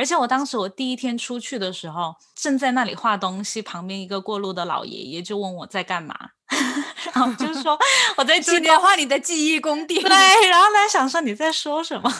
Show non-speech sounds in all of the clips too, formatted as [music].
而且我当时我第一天出去的时候，正在那里画东西，旁边一个过路的老爷爷就问我在干嘛，[laughs] 然后就是说 [laughs] 我在纪念画你的记忆宫殿。对，然后他想说你在说什么。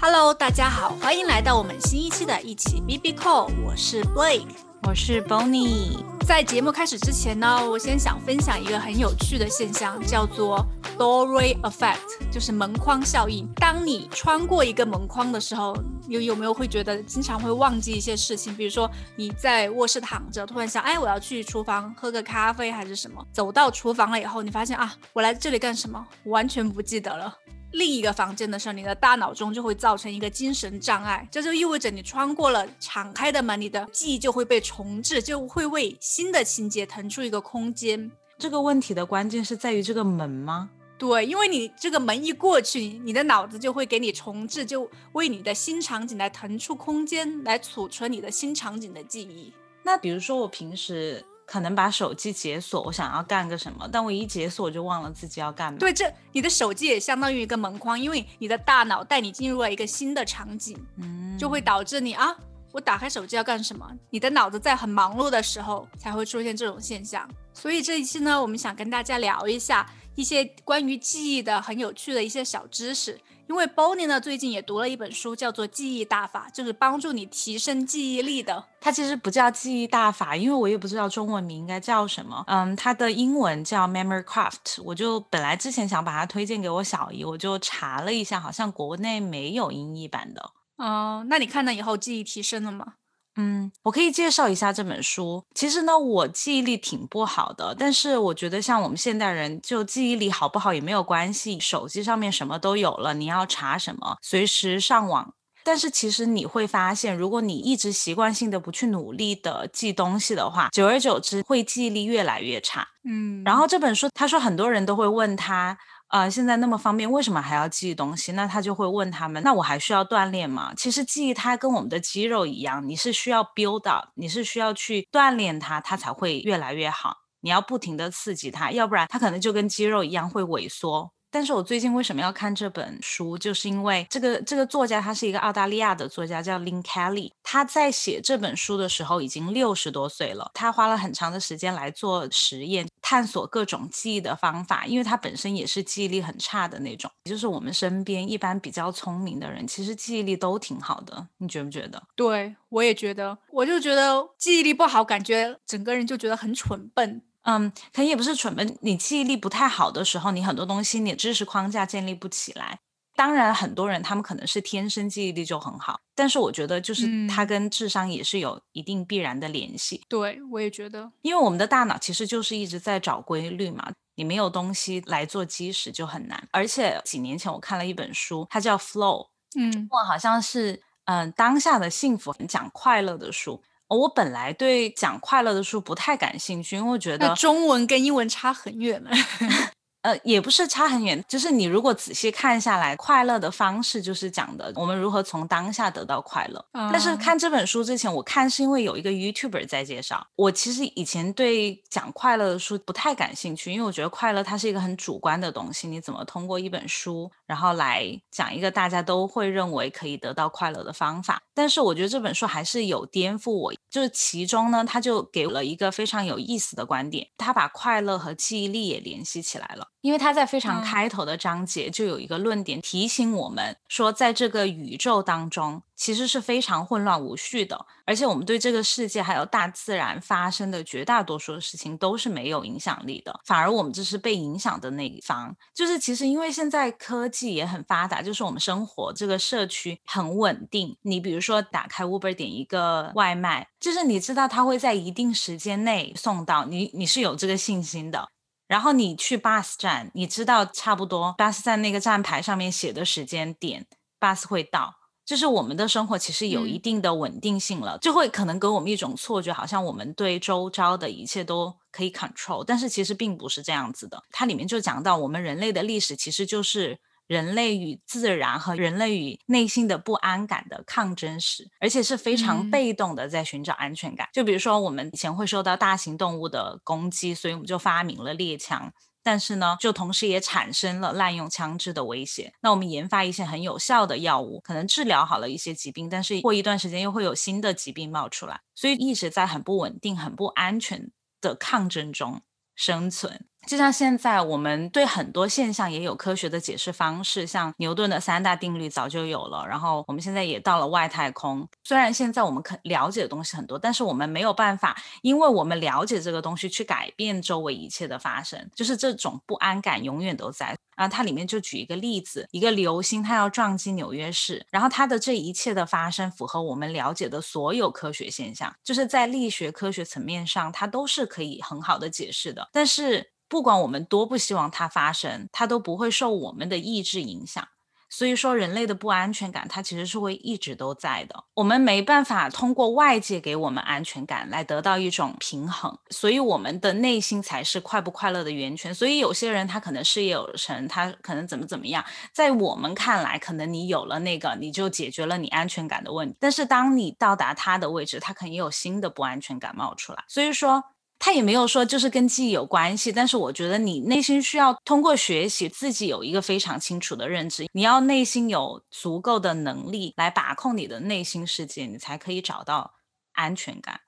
Hello，大家好，欢迎来到我们新一期的一起 B B Call，我是 Blake，我是 Bonnie。在节目开始之前呢，我先想分享一个很有趣的现象，叫做 doorway effect，就是门框效应。当你穿过一个门框的时候，有有没有会觉得经常会忘记一些事情？比如说你在卧室躺着，突然想，哎，我要去厨房喝个咖啡还是什么？走到厨房了以后，你发现啊，我来这里干什么？完全不记得了。另一个房间的时候，你的大脑中就会造成一个精神障碍，这就意味着你穿过了敞开的门，你的记忆就会被重置，就会为新的情节腾出一个空间。这个问题的关键是在于这个门吗？对，因为你这个门一过去，你的脑子就会给你重置，就为你的新场景来腾出空间，来储存你的新场景的记忆。那比如说我平时。可能把手机解锁，我想要干个什么，但我一解锁就忘了自己要干嘛。对，这你的手机也相当于一个门框，因为你的大脑带你进入了一个新的场景，嗯，就会导致你啊，我打开手机要干什么？你的脑子在很忙碌的时候才会出现这种现象。所以这一期呢，我们想跟大家聊一下一些关于记忆的很有趣的一些小知识。因为 Bonnie 呢最近也读了一本书，叫做《记忆大法》，就是帮助你提升记忆力的。它其实不叫记忆大法，因为我也不知道中文名应该叫什么。嗯，它的英文叫 Memory Craft。我就本来之前想把它推荐给我小姨，我就查了一下，好像国内没有英译版的。哦，那你看了以后记忆提升了吗？嗯，我可以介绍一下这本书。其实呢，我记忆力挺不好的，但是我觉得像我们现代人，就记忆力好不好也没有关系。手机上面什么都有了，你要查什么，随时上网。但是其实你会发现，如果你一直习惯性的不去努力的记东西的话，久而久之会记忆力越来越差。嗯，然后这本书他说很多人都会问他。啊，现在那么方便，为什么还要记东西？那他就会问他们，那我还需要锻炼吗？其实记忆它跟我们的肌肉一样，你是需要 build up，你是需要去锻炼它，它才会越来越好。你要不停的刺激它，要不然它可能就跟肌肉一样会萎缩。但是我最近为什么要看这本书，就是因为这个这个作家他是一个澳大利亚的作家，叫 Lin Kelly。他在写这本书的时候已经六十多岁了，他花了很长的时间来做实验，探索各种记忆的方法，因为他本身也是记忆力很差的那种。就是我们身边一般比较聪明的人，其实记忆力都挺好的，你觉不觉得？对，我也觉得，我就觉得记忆力不好，感觉整个人就觉得很蠢笨。嗯，可能也不是蠢笨，你记忆力不太好的时候，你很多东西你知识框架建立不起来。当然，很多人他们可能是天生记忆力就很好，但是我觉得就是它跟智商也是有一定必然的联系。对，我也觉得，因为我们的大脑其实就是一直在找规律嘛，你没有东西来做基石就很难。而且几年前我看了一本书，它叫《Flow》，嗯，我好像是嗯当下的幸福讲快乐的书。我本来对讲快乐的书不太感兴趣，因为我觉得中文跟英文差很远了。[laughs] 呃，也不是差很远，就是你如果仔细看下来，快乐的方式就是讲的我们如何从当下得到快乐。但是看这本书之前，我看是因为有一个 YouTuber 在介绍。我其实以前对讲快乐的书不太感兴趣，因为我觉得快乐它是一个很主观的东西，你怎么通过一本书，然后来讲一个大家都会认为可以得到快乐的方法？但是我觉得这本书还是有颠覆我，就是其中呢，他就给了一个非常有意思的观点，他把快乐和记忆力也联系起来了。因为他在非常开头的章节就有一个论点提醒我们说，在这个宇宙当中其实是非常混乱无序的，而且我们对这个世界还有大自然发生的绝大多数的事情都是没有影响力的，反而我们这是被影响的那一方。就是其实因为现在科技也很发达，就是我们生活这个社区很稳定。你比如说打开 Uber 点一个外卖，就是你知道它会在一定时间内送到，你你是有这个信心的。然后你去 bus 站，你知道差不多 bus 站那个站牌上面写的时间点，bus 会到。就是我们的生活其实有一定的稳定性了，就会可能给我们一种错觉，好像我们对周遭的一切都可以 control，但是其实并不是这样子的。它里面就讲到，我们人类的历史其实就是。人类与自然和人类与内心的不安感的抗争史，而且是非常被动的在寻找安全感。就比如说，我们以前会受到大型动物的攻击，所以我们就发明了猎枪。但是呢，就同时也产生了滥用枪支的威胁。那我们研发一些很有效的药物，可能治疗好了一些疾病，但是过一段时间又会有新的疾病冒出来，所以一直在很不稳定、很不安全的抗争中生存。就像现在，我们对很多现象也有科学的解释方式，像牛顿的三大定律早就有了。然后我们现在也到了外太空，虽然现在我们可了解的东西很多，但是我们没有办法，因为我们了解这个东西去改变周围一切的发生，就是这种不安感永远都在。然后它里面就举一个例子，一个流星它要撞击纽约市，然后它的这一切的发生符合我们了解的所有科学现象，就是在力学科学层面上，它都是可以很好的解释的，但是。不管我们多不希望它发生，它都不会受我们的意志影响。所以说，人类的不安全感，它其实是会一直都在的。我们没办法通过外界给我们安全感来得到一种平衡，所以我们的内心才是快不快乐的源泉。所以有些人他可能事业有成，他可能怎么怎么样，在我们看来，可能你有了那个，你就解决了你安全感的问题。但是当你到达他的位置，他可能有新的不安全感冒出来。所以说。他也没有说就是跟记忆有关系，但是我觉得你内心需要通过学习自己有一个非常清楚的认知，你要内心有足够的能力来把控你的内心世界，你才可以找到安全感。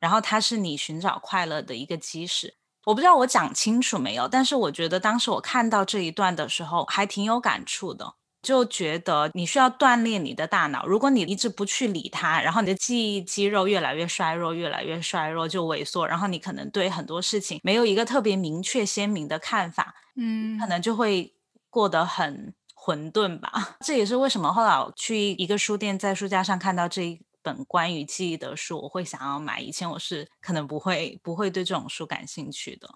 然后它是你寻找快乐的一个基石。我不知道我讲清楚没有，但是我觉得当时我看到这一段的时候还挺有感触的。就觉得你需要锻炼你的大脑，如果你一直不去理它，然后你的记忆肌肉越来越衰弱，越来越衰弱就萎缩，然后你可能对很多事情没有一个特别明确鲜明的看法，嗯，可能就会过得很混沌吧。[laughs] 这也是为什么后来我去一个书店，在书架上看到这一本关于记忆的书，我会想要买。以前我是可能不会不会对这种书感兴趣的。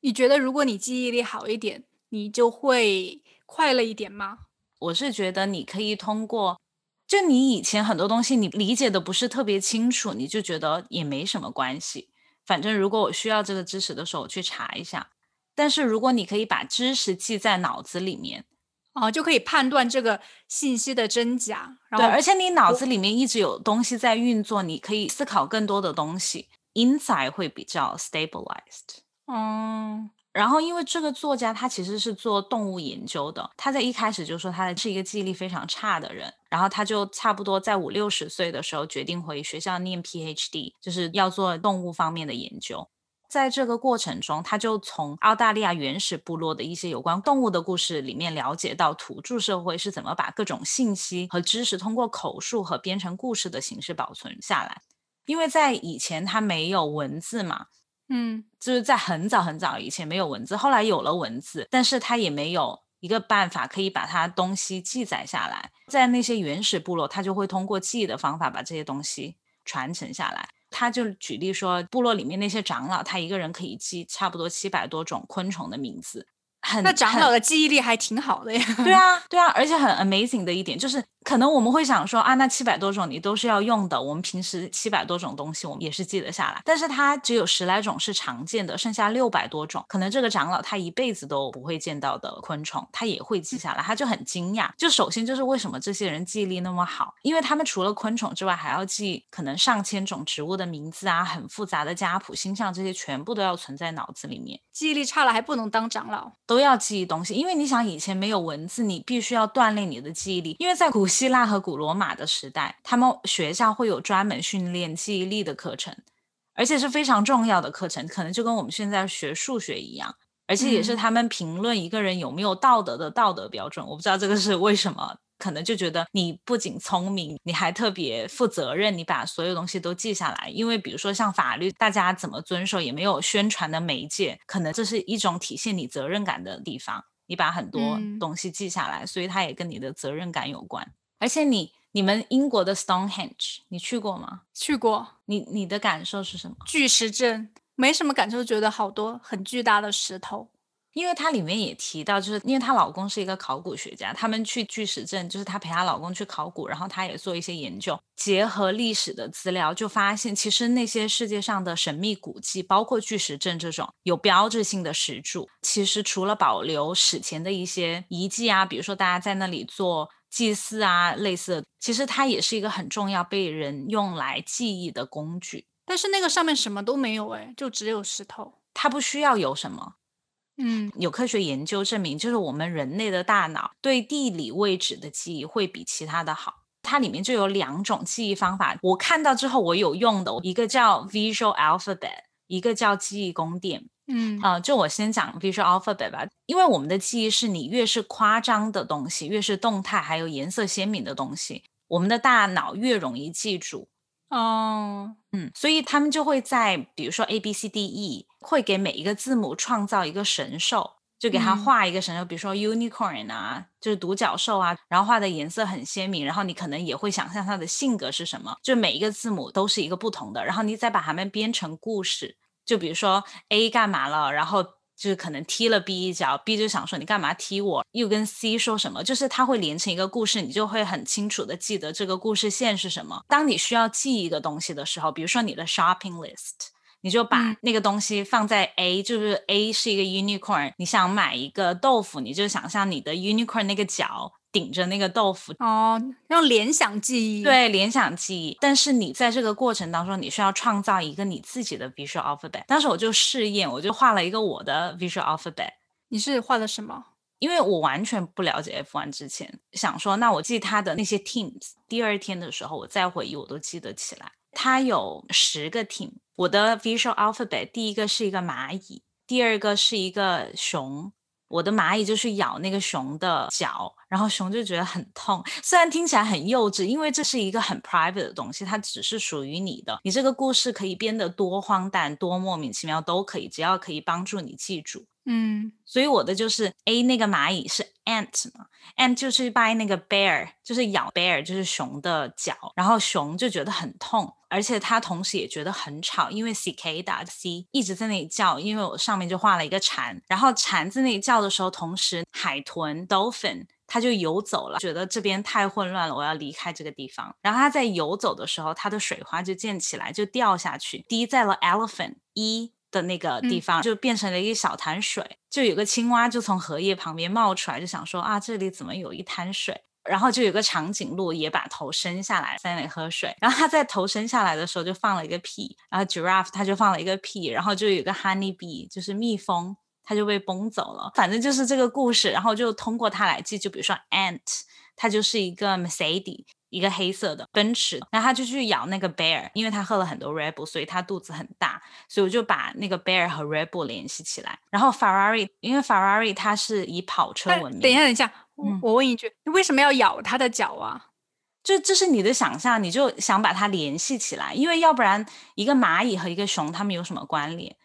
你觉得如果你记忆力好一点，你就会快乐一点吗？我是觉得你可以通过，就你以前很多东西你理解的不是特别清楚，你就觉得也没什么关系。反正如果我需要这个知识的时候，我去查一下。但是如果你可以把知识记在脑子里面，哦，就可以判断这个信息的真假。对，而且你脑子里面一直有东西在运作，你可以思考更多的东西，inside 会比较 stabilized。嗯。然后，因为这个作家他其实是做动物研究的，他在一开始就说他是一个记忆力非常差的人，然后他就差不多在五六十岁的时候决定回学校念 PhD，就是要做动物方面的研究。在这个过程中，他就从澳大利亚原始部落的一些有关动物的故事里面了解到土著社会是怎么把各种信息和知识通过口述和编成故事的形式保存下来，因为在以前他没有文字嘛。嗯，就是在很早很早以前没有文字，后来有了文字，但是他也没有一个办法可以把他东西记载下来。在那些原始部落，他就会通过记忆的方法把这些东西传承下来。他就举例说，部落里面那些长老，他一个人可以记差不多七百多种昆虫的名字。那长老的记忆力还挺好的呀。对啊，对啊，而且很 amazing 的一点就是。可能我们会想说啊，那七百多种你都是要用的，我们平时七百多种东西我们也是记得下来，但是它只有十来种是常见的，剩下六百多种，可能这个长老他一辈子都不会见到的昆虫，他也会记下来，他就很惊讶。就首先就是为什么这些人记忆力那么好，因为他们除了昆虫之外，还要记可能上千种植物的名字啊，很复杂的家谱、星象这些全部都要存在脑子里面。记忆力差了还不能当长老，都要记忆东西，因为你想以前没有文字，你必须要锻炼你的记忆力，因为在古。希腊和古罗马的时代，他们学校会有专门训练记忆力的课程，而且是非常重要的课程，可能就跟我们现在学数学一样，而且也是他们评论一个人有没有道德的道德标准。我不知道这个是为什么，可能就觉得你不仅聪明，你还特别负责任，你把所有东西都记下来。因为比如说像法律，大家怎么遵守也没有宣传的媒介，可能这是一种体现你责任感的地方。你把很多东西记下来，所以它也跟你的责任感有关。而且你你们英国的 Stonehenge 你去过吗？去过。你你的感受是什么？巨石阵没什么感受，觉得好多很巨大的石头。因为她里面也提到，就是因为她老公是一个考古学家，他们去巨石阵，就是她陪她老公去考古，然后她也做一些研究，结合历史的资料，就发现其实那些世界上的神秘古迹，包括巨石阵这种有标志性的石柱，其实除了保留史前的一些遗迹啊，比如说大家在那里做祭祀啊，类似的，其实它也是一个很重要被人用来记忆的工具。但是那个上面什么都没有哎，就只有石头。它不需要有什么，嗯，有科学研究证明，就是我们人类的大脑对地理位置的记忆会比其他的好。它里面就有两种记忆方法，我看到之后我有用的，一个叫 Visual Alphabet，一个叫记忆宫殿。嗯啊，就我先讲 Visual Alphabet 吧，因为我们的记忆是你越是夸张的东西，越是动态还有颜色鲜明的东西，我们的大脑越容易记住。哦，嗯，所以他们就会在比如说 A B C D E，会给每一个字母创造一个神兽，就给它画一个神兽，比如说 unicorn 啊，就是独角兽啊，然后画的颜色很鲜明，然后你可能也会想象它的性格是什么，就每一个字母都是一个不同的，然后你再把它们编成故事，就比如说 A 干嘛了，然后。就是可能踢了 B 一脚，B 就想说你干嘛踢我？又跟 C 说什么？就是它会连成一个故事，你就会很清楚的记得这个故事线是什么。当你需要记一个东西的时候，比如说你的 shopping list，你就把那个东西放在 A，就是 A 是一个 unicorn，你想买一个豆腐，你就想象你的 unicorn 那个角。顶着那个豆腐哦，用联想记忆对联想记忆，但是你在这个过程当中，你需要创造一个你自己的 visual alphabet。当时我就试验，我就画了一个我的 visual alphabet。你是画的什么？因为我完全不了解 F1 之前，想说那我记他的那些 teams，第二天的时候我再回忆，我都记得起来。他有十个 team，我的 visual alphabet 第一个是一个蚂蚁，第二个是一个熊。我的蚂蚁就去咬那个熊的脚，然后熊就觉得很痛。虽然听起来很幼稚，因为这是一个很 private 的东西，它只是属于你的。你这个故事可以编得多荒诞、多莫名其妙都可以，只要可以帮助你记住。嗯，所以我的就是 A 那个蚂蚁是 ant 嘛，ant 就是 by 那个 bear，就是咬 bear 就是熊的脚，然后熊就觉得很痛，而且它同时也觉得很吵，因为 cicada c 一直在那里叫，因为我上面就画了一个蝉，然后蝉在那里叫的时候，同时海豚 dolphin 它就游走了，觉得这边太混乱了，我要离开这个地方。然后它在游走的时候，它的水花就溅起来，就掉下去，滴在了 elephant 一。的那个地方就变成了一个小潭水，就有个青蛙就从荷叶旁边冒出来，就想说啊，这里怎么有一滩水？然后就有个长颈鹿也把头伸下来在那里喝水。然后它在头伸下来的时候就放了一个屁，然后 giraffe 它就放了一个屁，然后就有个 honey bee 就是蜜蜂，它就被崩走了。反正就是这个故事，然后就通过它来记，就比如说 ant，它就是一个 Mercedes。一个黑色的奔驰，然后他就去咬那个 bear，因为他喝了很多 Red Bull，所以他肚子很大，所以我就把那个 bear 和 Red Bull 联系起来。然后 Ferrari，因为 Ferrari 它是以跑车闻名。等一下，等一下，我我问一句，你为什么要咬它的脚啊？这这是你的想象，你就想把它联系起来，因为要不然一个蚂蚁和一个熊它们有什么关联？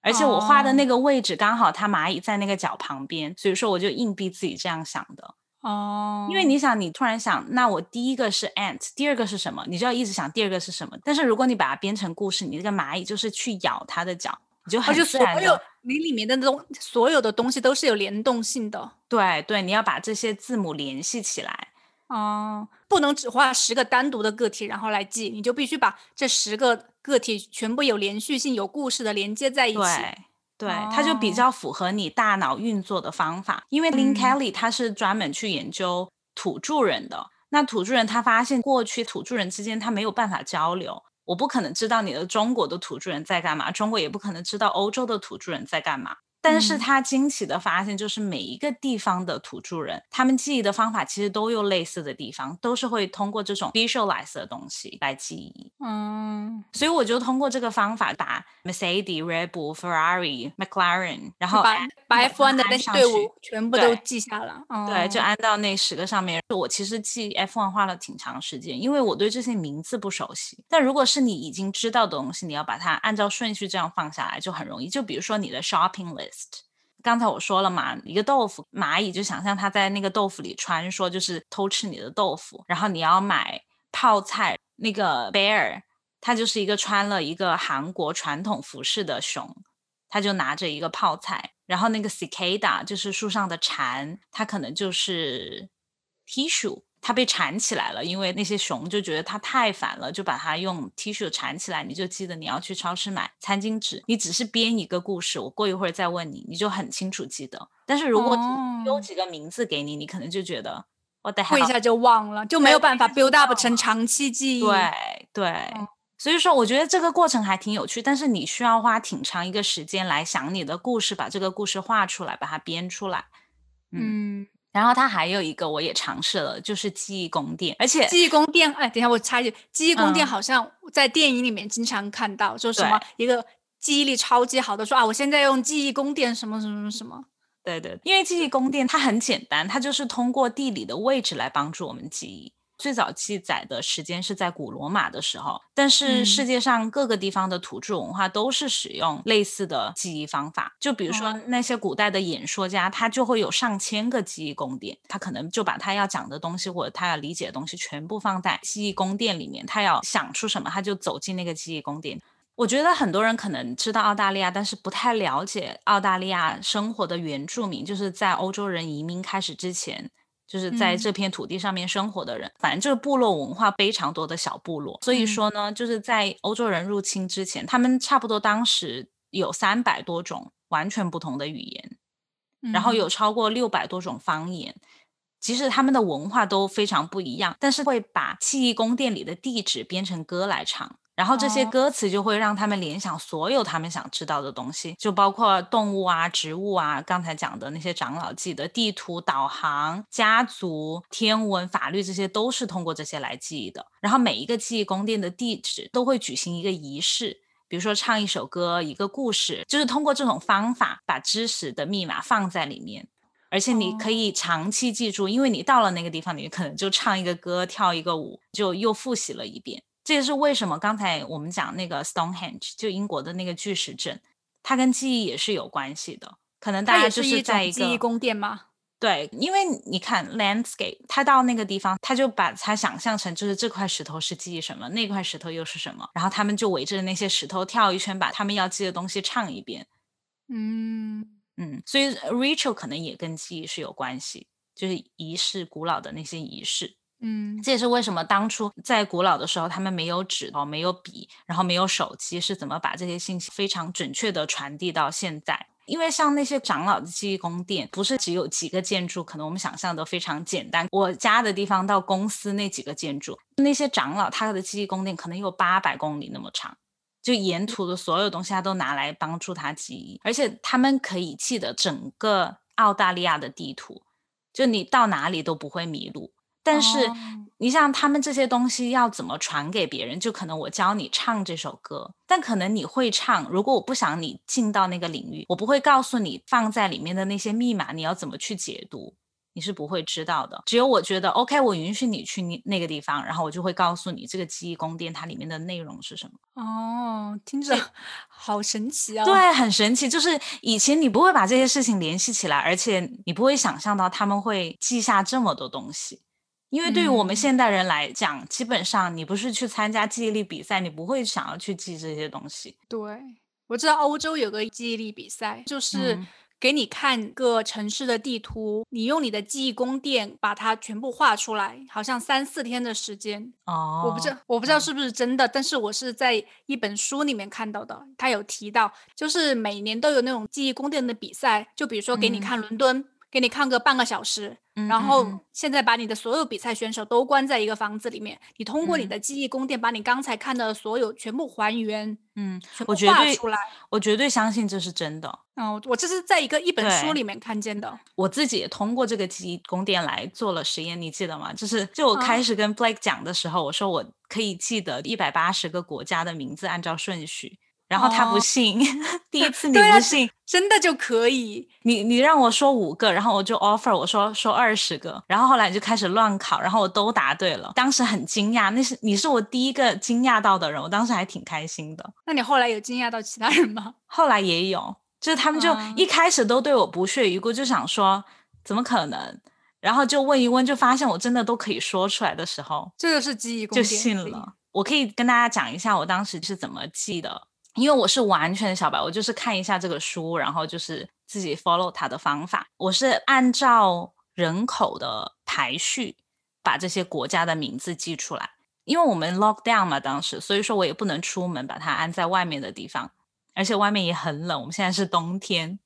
而且我画的那个位置刚好它蚂蚁在那个脚旁边，所以说我就硬逼自己这样想的。哦，因为你想，你突然想，那我第一个是 ant，第二个是什么？你就要一直想第二个是什么。但是如果你把它编成故事，你这个蚂蚁就是去咬它的脚，你就很自然的。你里面的东所有的东西都是有联动性的。对对，你要把这些字母联系起来。哦，不能只画十个单独的个体然后来记，你就必须把这十个个体全部有连续性、有故事的连接在一起。对，它就比较符合你大脑运作的方法。因为 Lin Kelly 他是专门去研究土著人的，那土著人他发现过去土著人之间他没有办法交流，我不可能知道你的中国的土著人在干嘛，中国也不可能知道欧洲的土著人在干嘛。但是他惊奇的发现，就是每一个地方的土著人，他们记忆的方法其实都有类似的地方，都是会通过这种 visualize 的东西来记忆。嗯，所以我就通过这个方法，把 Mercedes、Red Bull、Ferrari、McLaren，然后把把 F1 的那些队伍全部都记下了。对，就安到那十个上面。我其实记 F1 花了挺长时间，因为我对这些名字不熟悉。但如果是你已经知道的东西，你要把它按照顺序这样放下来，就很容易。就比如说你的 shopping list。刚才我说了嘛，一个豆腐蚂蚁就想象它在那个豆腐里穿梭，就是偷吃你的豆腐。然后你要买泡菜，那个 bear 它就是一个穿了一个韩国传统服饰的熊，它就拿着一个泡菜。然后那个 cicada 就是树上的蝉，它可能就是 tissue，它被缠起来了，因为那些熊就觉得它太烦了，就把它用 tissue 缠起来。你就记得你要去超市买餐巾纸，你只是编一个故事，我过一会儿再问你，你就很清楚记得。但是如果丢几个名字给你，你可能就觉得我等会一下就忘了，就没有办法 build up 成长期记忆。对对。所以说，我觉得这个过程还挺有趣，但是你需要花挺长一个时间来想你的故事，把这个故事画出来，把它编出来。嗯，然后它还有一个我也尝试了，就是记忆宫殿，而且记忆宫殿，哎，等一下我插一句，记忆宫殿好像在电影里面经常看到，就什么一个记忆力超级好的说啊，我现在用记忆宫殿什么什么什么。对对，因为记忆宫殿它很简单，它就是通过地理的位置来帮助我们记忆。最早记载的时间是在古罗马的时候，但是世界上各个地方的土著文化都是使用类似的记忆方法。就比如说那些古代的演说家，他就会有上千个记忆宫殿，他可能就把他要讲的东西或者他要理解的东西全部放在记忆宫殿里面。他要想出什么，他就走进那个记忆宫殿。我觉得很多人可能知道澳大利亚，但是不太了解澳大利亚生活的原住民，就是在欧洲人移民开始之前。就是在这片土地上面生活的人，反正就是部落文化非常多的小部落。所以说呢，就是在欧洲人入侵之前，他们差不多当时有三百多种完全不同的语言，然后有超过六百多种方言。其实他们的文化都非常不一样，但是会把记忆宫殿里的地址编成歌来唱。然后这些歌词就会让他们联想所有他们想知道的东西，就包括动物啊、植物啊，刚才讲的那些长老记的地图、导航、家族、天文、法律，这些都是通过这些来记忆的。然后每一个记忆宫殿的地址都会举行一个仪式，比如说唱一首歌、一个故事，就是通过这种方法把知识的密码放在里面，而且你可以长期记住，因为你到了那个地方，你可能就唱一个歌、跳一个舞，就又复习了一遍。这也是为什么刚才我们讲那个 Stonehenge，就英国的那个巨石阵，它跟记忆也是有关系的。可能大家就是在一个记忆宫殿吗？对，因为你看 landscape，他到那个地方，他就把它想象成就是这块石头是记忆什么，那块石头又是什么，然后他们就围着那些石头跳一圈，把他们要记的东西唱一遍。嗯嗯，所以 Rachel 可能也跟记忆是有关系，就是仪式，古老的那些仪式。嗯，这也是为什么当初在古老的时候，他们没有纸哦，没有笔，然后没有手机，是怎么把这些信息非常准确的传递到现在？因为像那些长老的记忆宫殿，不是只有几个建筑，可能我们想象的非常简单。我家的地方到公司那几个建筑，那些长老他的记忆宫殿可能有八百公里那么长，就沿途的所有东西他都拿来帮助他记忆，而且他们可以记得整个澳大利亚的地图，就你到哪里都不会迷路。但是，你像他们这些东西要怎么传给别人？就可能我教你唱这首歌，但可能你会唱。如果我不想你进到那个领域，我不会告诉你放在里面的那些密码，你要怎么去解读，你是不会知道的。只有我觉得 OK，我允许你去你那个地方，然后我就会告诉你这个记忆宫殿它里面的内容是什么。哦，听着好神奇啊！对，很神奇。就是以前你不会把这些事情联系起来，而且你不会想象到他们会记下这么多东西。因为对于我们现代人来讲，基本上你不是去参加记忆力比赛，你不会想要去记这些东西。对，我知道欧洲有个记忆力比赛，就是给你看个城市的地图，你用你的记忆宫殿把它全部画出来，好像三四天的时间。哦，我不知道，我不知道是不是真的，但是我是在一本书里面看到的，他有提到，就是每年都有那种记忆宫殿的比赛，就比如说给你看伦敦。给你看个半个小时，然后现在把你的所有比赛选手都关在一个房子里面，你通过你的记忆宫殿把你刚才看的所有全部还原，嗯，全部画出来。我绝对相信这是真的。嗯，我这是在一个一本书里面看见的。我自己也通过这个记忆宫殿来做了实验，你记得吗？就是就我开始跟 Blake 讲的时候，我说我可以记得一百八十个国家的名字按照顺序。然后他不信，[laughs] 第一次你不信，真的就可以？你你让我说五个，然后我就 offer 我说说二十个，然后后来就开始乱考，然后我都答对了，当时很惊讶，那是你是我第一个惊讶到的人，我当时还挺开心的。那你后来有惊讶到其他人吗？[laughs] 后来也有，就是他们就一开始都对我不屑一顾，就想说怎么可能，然后就问一问，就发现我真的都可以说出来的时候，这就是记忆就信了。我可以跟大家讲一下我当时是怎么记的。因为我是完全小白，我就是看一下这个书，然后就是自己 follow 它的方法，我是按照人口的排序把这些国家的名字记出来。因为我们 lock down 嘛，当时，所以说我也不能出门，把它安在外面的地方，而且外面也很冷。我们现在是冬天，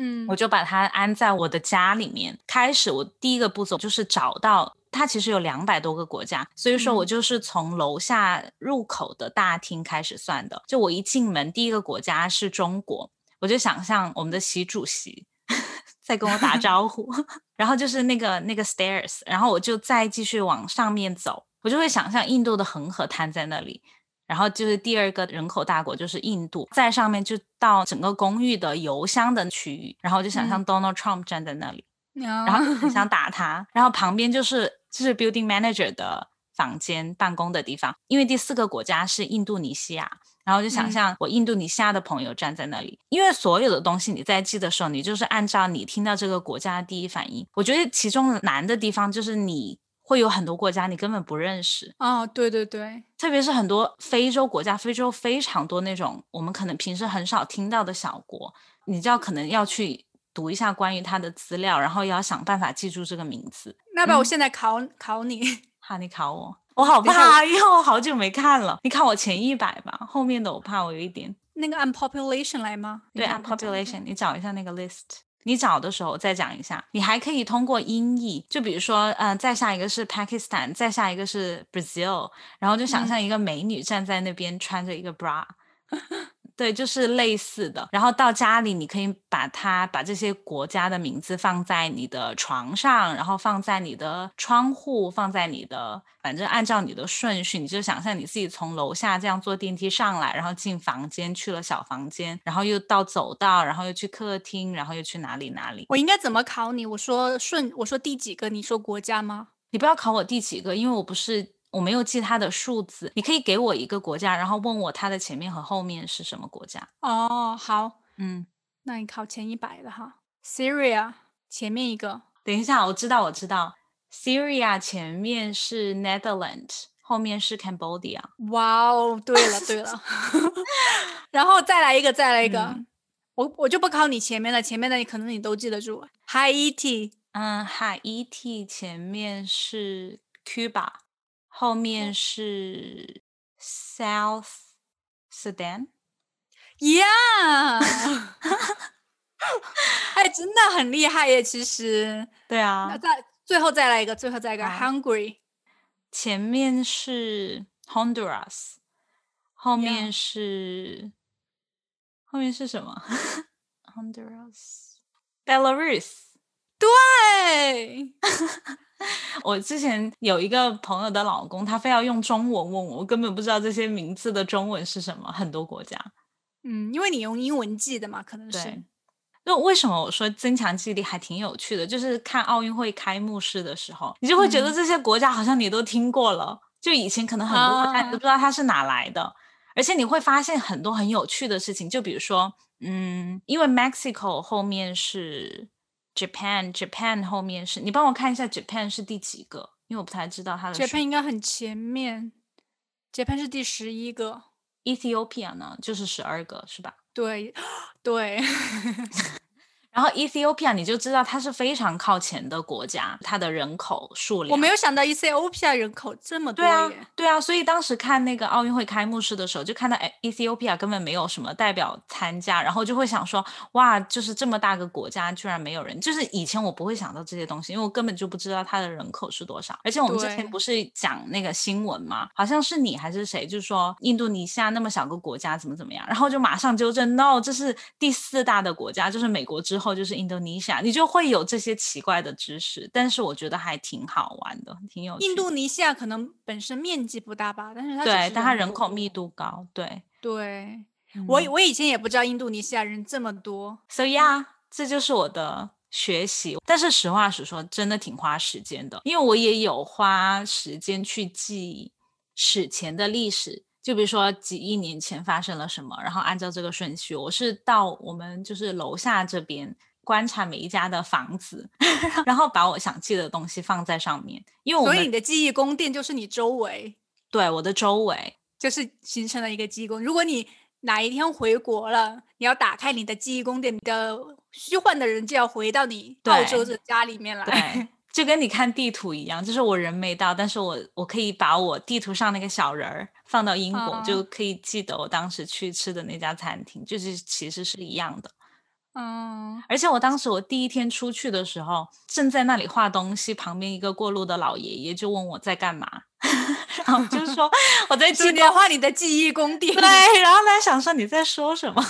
嗯，我就把它安在我的家里面。开始我第一个步骤就是找到它，其实有两百多个国家，所以说我就是从楼下入口的大厅开始算的。就我一进门，第一个国家是中国，我就想象我们的习主席 [laughs] 在跟我打招呼，[laughs] 然后就是那个那个 stairs，然后我就再继续往上面走。我就会想象印度的恒河滩在那里，然后就是第二个人口大国就是印度，在上面就到整个公寓的邮箱的区域，然后就想象 Donald Trump 站在那里，然后很想 [laughs] 打他，然后旁边就是就是 Building Manager 的房间办公的地方，因为第四个国家是印度尼西亚，然后就想象我印度尼西亚的朋友站在那里，因为所有的东西你在记的时候，你就是按照你听到这个国家的第一反应，我觉得其中难的地方就是你。会有很多国家你根本不认识哦，对对对，特别是很多非洲国家，非洲非常多那种我们可能平时很少听到的小国，你就要可能要去读一下关于它的资料，然后也要想办法记住这个名字。那不，我现在考考你，[laughs] 好你考我，我好怕，因为我好久没看了。你看我前一百吧，后面的我怕我有一点。那个按 population 来吗？对，按 population，你找一下那个 list。你找的时候再讲一下，你还可以通过音译，就比如说，嗯，再下一个是 Pakistan，再下一个是 Brazil，然后就想象一个美女站在那边穿着一个 bra。对，就是类似的。然后到家里，你可以把它把这些国家的名字放在你的床上，然后放在你的窗户，放在你的，反正按照你的顺序，你就想象你自己从楼下这样坐电梯上来，然后进房间去了小房间，然后又到走道，然后又去客厅，然后又去哪里哪里。我应该怎么考你？我说顺，我说第几个？你说国家吗？你不要考我第几个，因为我不是。我没有记它的数字，你可以给我一个国家，然后问我它的前面和后面是什么国家。哦，好，嗯，那你考前一百的哈，Syria 前面一个。等一下，我知道，我知道，Syria 前面是 Netherlands，后面是 Cambodia。哇哦，对了对了，[laughs] 然后再来一个，再来一个，我我就不考你前面的，前面的你可能你都记得住。Haiti，嗯，Haiti 前面是 Cuba。后面是 South Sudan，Yeah，哎，真的很厉害耶！其实，对啊。那再最后再来一个，最后再一个 Hungary，前面是 Honduras，后面是后面是什么？Honduras，Belarus，对。我之前有一个朋友的老公，他非要用中文问我，我根本不知道这些名字的中文是什么。很多国家，嗯，因为你用英文记的嘛，可能是。那为什么我说增强记忆力还挺有趣的？就是看奥运会开幕式的时候，你就会觉得这些国家好像你都听过了，就以前可能很多国家你都不知道它是哪来的，而且你会发现很多很有趣的事情，就比如说，嗯，因为 Mexico 后面是。Japan，Japan 后面是你帮我看一下 Japan 是第几个？因为我不太知道它的。Japan 应该很前面，Japan 是第十一个，Ethiopia 呢就是十二个，是吧？对，[gasps] 对。[laughs] 然后 Ethiopia 你就知道它是非常靠前的国家，它的人口数量。我没有想到 Ethiopia 人口这么多对啊，对啊，所以当时看那个奥运会开幕式的时候，就看到 Ethiopia 根本没有什么代表参加，然后就会想说，哇，就是这么大个国家居然没有人。就是以前我不会想到这些东西，因为我根本就不知道它的人口是多少。而且我们之前不是讲那个新闻吗？好像是你还是谁，就是说印度尼西亚那么小个国家怎么怎么样，然后就马上纠正，no，这是第四大的国家，就是美国之后。就是印度尼西亚，你就会有这些奇怪的知识，但是我觉得还挺好玩的，挺有。印度尼西亚可能本身面积不大吧，但是它对，但它人口密度高，对对。我我以前也不知道印度尼西亚人这么多，so yeah，这就是我的学习。但是实话实说，真的挺花时间的，因为我也有花时间去记史前的历史。就比如说几亿年前发生了什么，然后按照这个顺序，我是到我们就是楼下这边观察每一家的房子，[laughs] 然后把我想记的东西放在上面。因为所以你的记忆宫殿就是你周围，对，我的周围就是形成了一个记忆宫。如果你哪一天回国了，你要打开你的记忆宫殿，你的虚幻的人就要回到你澳洲的家里面来。对，就跟你看地图一样，就是我人没到，但是我我可以把我地图上那个小人儿放到英国，就可以记得我当时去吃的那家餐厅，就是其实是一样的。嗯，而且我当时我第一天出去的时候，正在那里画东西，旁边一个过路的老爷爷就问我在干嘛，然后就是说 [laughs] 我在纪念画你的记忆宫殿。对，然后他想说你在说什么？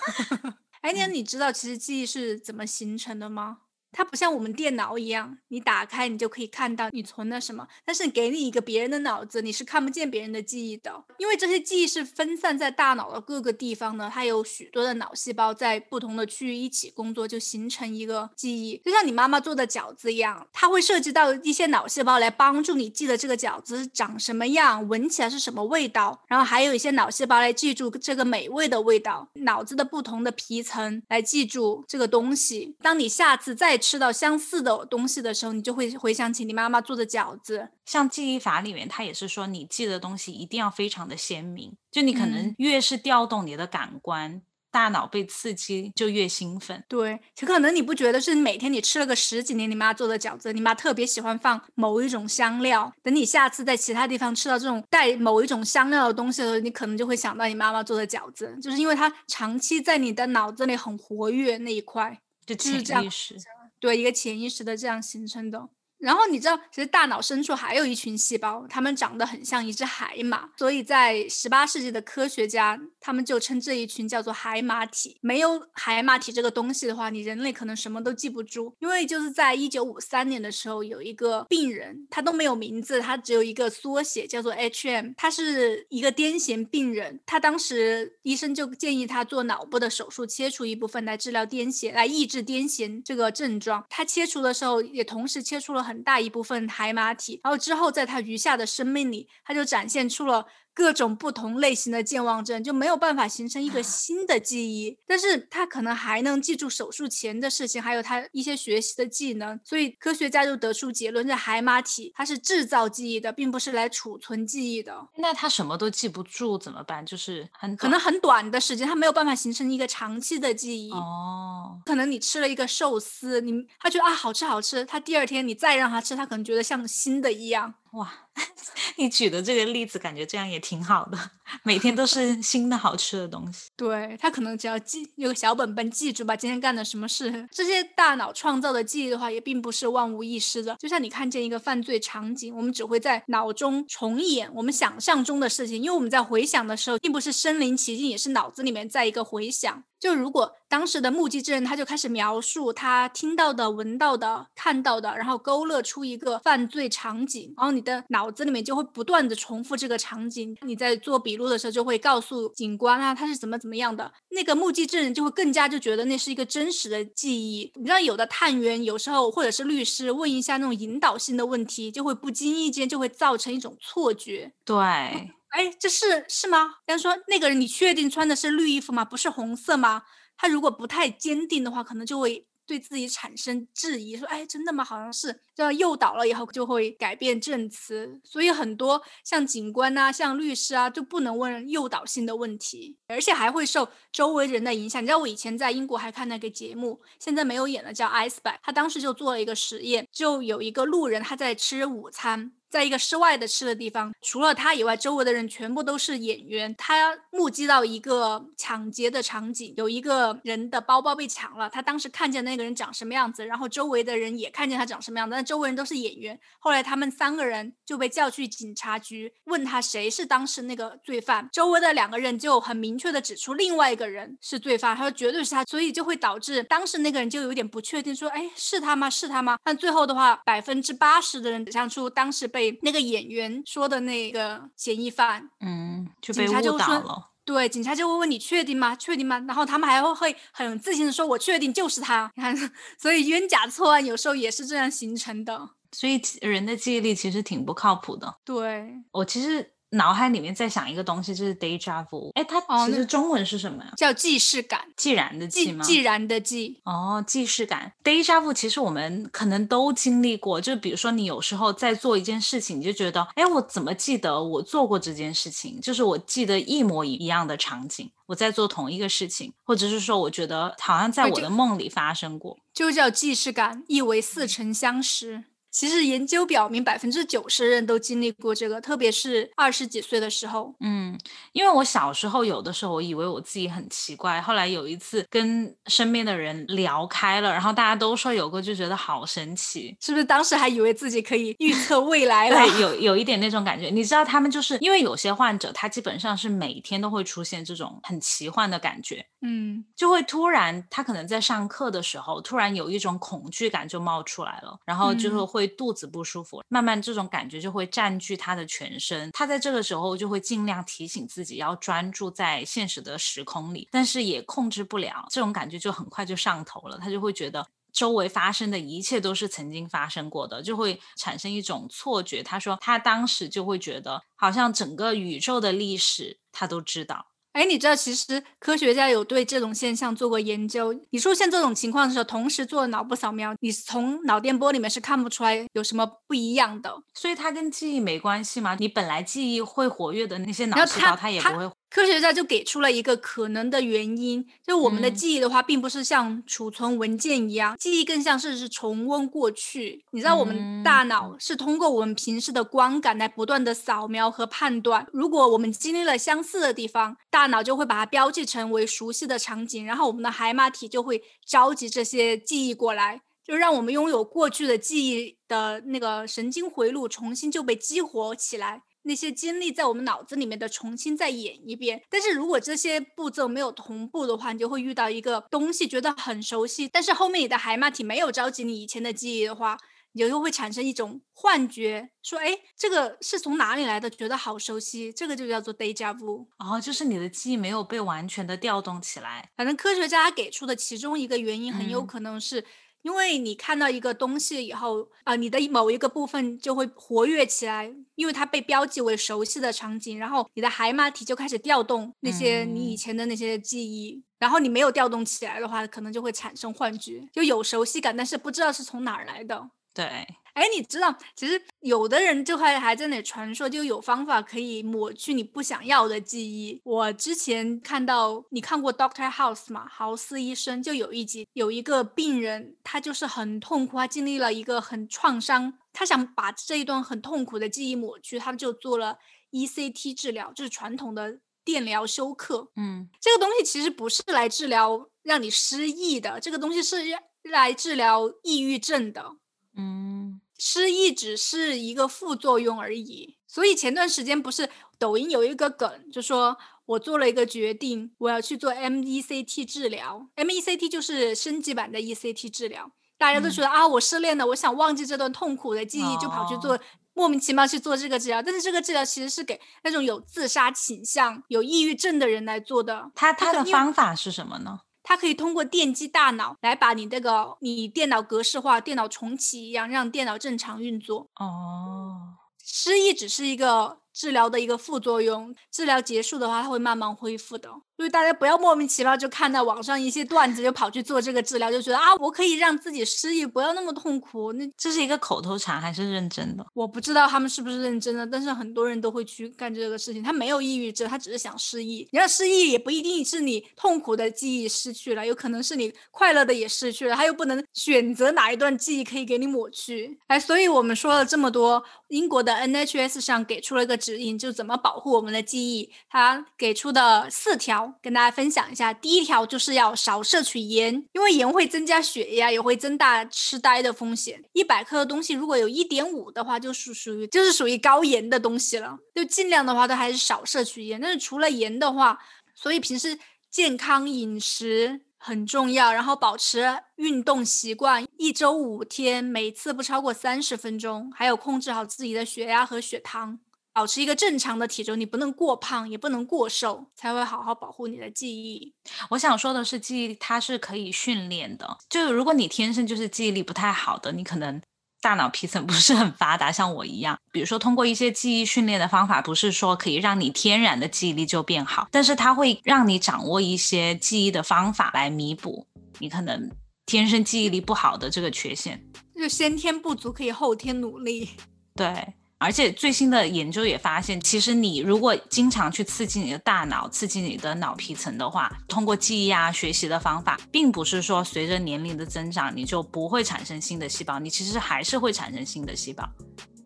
[laughs] 哎，那你知道其实记忆是怎么形成的吗？它不像我们电脑一样，你打开你就可以看到你存了什么。但是给你一个别人的脑子，你是看不见别人的记忆的，因为这些记忆是分散在大脑的各个地方的。它有许多的脑细胞在不同的区域一起工作，就形成一个记忆。就像你妈妈做的饺子一样，它会涉及到一些脑细胞来帮助你记得这个饺子长什么样，闻起来是什么味道。然后还有一些脑细胞来记住这个美味的味道。脑子的不同的皮层来记住这个东西。当你下次再吃到相似的东西的时候，你就会回想起你妈妈做的饺子。像记忆法里面，它也是说你记的东西一定要非常的鲜明，就你可能越是调动你的感官，大脑被刺激就越兴奋。对，就可能你不觉得是每天你吃了个十几年你妈做的饺子，你妈特别喜欢放某一种香料，等你下次在其他地方吃到这种带某一种香料的东西的时候，你可能就会想到你妈妈做的饺子，就是因为它长期在你的脑子里很活跃那一块，就潜意识。对一个潜意识的这样形成的。然后你知道，其实大脑深处还有一群细胞，它们长得很像一只海马，所以在十八世纪的科学家，他们就称这一群叫做海马体。没有海马体这个东西的话，你人类可能什么都记不住。因为就是在一九五三年的时候，有一个病人，他都没有名字，他只有一个缩写叫做 HM，他是一个癫痫病人。他当时医生就建议他做脑部的手术，切除一部分来治疗癫痫，来抑制癫痫这个症状。他切除的时候，也同时切除了很。很大一部分海马体，然后之后在他余下的生命里，他就展现出了。各种不同类型的健忘症就没有办法形成一个新的记忆，但是他可能还能记住手术前的事情，还有他一些学习的技能。所以科学家就得出结论：这海马体它是制造记忆的，并不是来储存记忆的。那他什么都记不住怎么办？就是很可能很短的时间，他没有办法形成一个长期的记忆。哦，可能你吃了一个寿司，你他觉得啊好吃好吃，他第二天你再让他吃，他可能觉得像新的一样。哇，[laughs] 你举的这个例子，感觉这样也挺好的。[laughs] 每天都是新的好吃的东西。对他可能只要记有个小本本记住吧，今天干了什么事。[laughs] 这些大脑创造的记忆的话，也并不是万无一失的。就像你看见一个犯罪场景，我们只会在脑中重演我们想象中的事情，因为我们在回想的时候，并不是身临其境，也是脑子里面在一个回想。就如果当时的目击证人，他就开始描述他听到的、闻到的、看到的，然后勾勒出一个犯罪场景，然后你的脑子里面就会不断的重复这个场景。你在做笔录的时候，就会告诉警官啊，他是怎么怎么样的。那个目击证人就会更加就觉得那是一个真实的记忆。你知道，有的探员有时候或者是律师问一下那种引导性的问题，就会不经意间就会造成一种错觉。对。哎，这是是吗？比方说，那个人，你确定穿的是绿衣服吗？不是红色吗？他如果不太坚定的话，可能就会。对自己产生质疑，说：“哎，真的吗？好像是这样诱导了以后，就会改变证词。所以很多像警官啊、像律师啊，就不能问诱导性的问题，而且还会受周围人的影响。你知道，我以前在英国还看那个节目，现在没有演了，叫《Ice b a g 他当时就做了一个实验，就有一个路人他在吃午餐。在一个室外的吃的地方，除了他以外，周围的人全部都是演员。他目击到一个抢劫的场景，有一个人的包包被抢了。他当时看见那个人长什么样子，然后周围的人也看见他长什么样子。但周围人都是演员。后来他们三个人就被叫去警察局，问他谁是当时那个罪犯。周围的两个人就很明确的指出另外一个人是罪犯，他说绝对是他。所以就会导致当时那个人就有点不确定，说哎是他吗？是他吗？但最后的话，百分之八十的人指向出当时被。那个演员说的那个嫌疑犯，嗯，就被误导了。对，警察就会问你确定吗？确定吗？然后他们还会会很自信的说：“我确定就是他。”你看，所以冤假错案有时候也是这样形成的。所以人的记忆力其实挺不靠谱的。对我其实。脑海里面在想一个东西，就是 deja vu。哎，它其实中文是什么呀？叫既视感，既然的既吗？既然的既。哦，既视感。deja vu 其实我们可能都经历过，就比如说你有时候在做一件事情，你就觉得，哎，我怎么记得我做过这件事情？就是我记得一模一样的场景，我在做同一个事情，或者是说，我觉得好像在我的梦里发生过，就叫既视感，意为似曾相识。其实研究表明，百分之九十人都经历过这个，特别是二十几岁的时候。嗯，因为我小时候有的时候，我以为我自己很奇怪。后来有一次跟身边的人聊开了，然后大家都说有过，就觉得好神奇。是不是当时还以为自己可以预测未来了？对，[laughs] 有有一点那种感觉。你知道，他们就是因为有些患者，他基本上是每天都会出现这种很奇幻的感觉。嗯，就会突然，他可能在上课的时候，突然有一种恐惧感就冒出来了，然后就是会。会肚子不舒服，慢慢这种感觉就会占据他的全身。他在这个时候就会尽量提醒自己要专注在现实的时空里，但是也控制不了这种感觉，就很快就上头了。他就会觉得周围发生的一切都是曾经发生过的，就会产生一种错觉。他说他当时就会觉得好像整个宇宙的历史他都知道。哎，你知道其实科学家有对这种现象做过研究。你出现这种情况的时候，同时做脑部扫描，你从脑电波里面是看不出来有什么不一样的。所以它跟记忆没关系吗？你本来记忆会活跃的那些脑细胞，它也不会。科学家就给出了一个可能的原因，就我们的记忆的话，并不是像储存文件一样，记忆更像是是重温过去。你知道，我们大脑是通过我们平时的观感来不断的扫描和判断。如果我们经历了相似的地方，大脑就会把它标记成为熟悉的场景，然后我们的海马体就会召集这些记忆过来，就让我们拥有过去的记忆的那个神经回路重新就被激活起来。那些经历在我们脑子里面的重新再演一遍，但是如果这些步骤没有同步的话，你就会遇到一个东西觉得很熟悉，但是后面你的海马体没有召集你以前的记忆的话，你就会产生一种幻觉，说哎，这个是从哪里来的？觉得好熟悉，这个就叫做 deja vu。哦，就是你的记忆没有被完全的调动起来。反正科学家给出的其中一个原因，很有可能是。因为你看到一个东西以后，啊，你的某一个部分就会活跃起来，因为它被标记为熟悉的场景，然后你的海马体就开始调动那些你以前的那些记忆，然后你没有调动起来的话，可能就会产生幻觉，就有熟悉感，但是不知道是从哪儿来的。对。哎，你知道，其实有的人就还还在那传说，就有方法可以抹去你不想要的记忆。我之前看到，你看过 Doctor House 嘛？豪斯医生就有一集，有一个病人，他就是很痛苦，他经历了一个很创伤，他想把这一段很痛苦的记忆抹去，他就做了 ECT 治疗，就是传统的电疗休克。嗯，这个东西其实不是来治疗让你失忆的，这个东西是来治疗抑郁症的。嗯。失忆只是一个副作用而已，所以前段时间不是抖音有一个梗，就说我做了一个决定，我要去做 MECT 治疗，MECT 就是升级版的 ECT 治疗。大家都觉得啊，我失恋了，我想忘记这段痛苦的记忆，就跑去做莫名其妙去做这个治疗。但是这个治疗其实是给那种有自杀倾向、有抑郁症的人来做的。他他的方法是什么呢？它可以通过电击大脑来把你这个你电脑格式化、电脑重启一样，让电脑正常运作。哦，失忆只是一个治疗的一个副作用，治疗结束的话，它会慢慢恢复的。所以大家不要莫名其妙就看到网上一些段子就跑去做这个治疗，就觉得啊，我可以让自己失忆，不要那么痛苦。那这是一个口头禅还是认真的？我不知道他们是不是认真的，但是很多人都会去干这个事情。他没有抑郁症，他只是想失忆。你要失忆也不一定是你痛苦的记忆失去了，有可能是你快乐的也失去了。他又不能选择哪一段记忆可以给你抹去。哎，所以我们说了这么多，英国的 NHS 上给出了一个指引，就怎么保护我们的记忆。他给出的四条。跟大家分享一下，第一条就是要少摄取盐，因为盐会增加血压，也会增大痴呆的风险。一百克的东西如果有一点五的话，就是属于就是属于高盐的东西了。就尽量的话都还是少摄取盐。但是除了盐的话，所以平时健康饮食很重要，然后保持运动习惯，一周五天，每次不超过三十分钟，还有控制好自己的血压和血糖。保持一个正常的体重，你不能过胖，也不能过瘦，才会好好保护你的记忆。我想说的是，记忆它是可以训练的。就如果你天生就是记忆力不太好的，你可能大脑皮层 [laughs] 不是很发达，像我一样。比如说，通过一些记忆训练的方法，不是说可以让你天然的记忆力就变好，但是它会让你掌握一些记忆的方法来弥补你可能天生记忆力不好的这个缺陷。就先天不足，可以后天努力。对。而且最新的研究也发现，其实你如果经常去刺激你的大脑、刺激你的脑皮层的话，通过记忆啊、学习的方法，并不是说随着年龄的增长你就不会产生新的细胞，你其实还是会产生新的细胞，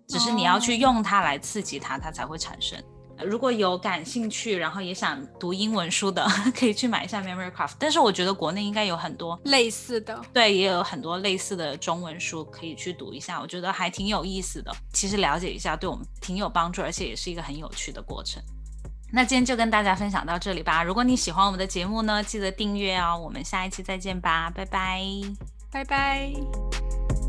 只是你要去用它来刺激它，它才会产生。如果有感兴趣，然后也想读英文书的，[laughs] 可以去买一下 Memory Craft。但是我觉得国内应该有很多类似的，对，也有很多类似的中文书可以去读一下，我觉得还挺有意思的。其实了解一下对我们挺有帮助，而且也是一个很有趣的过程。那今天就跟大家分享到这里吧。如果你喜欢我们的节目呢，记得订阅哦。我们下一期再见吧，拜拜，拜拜。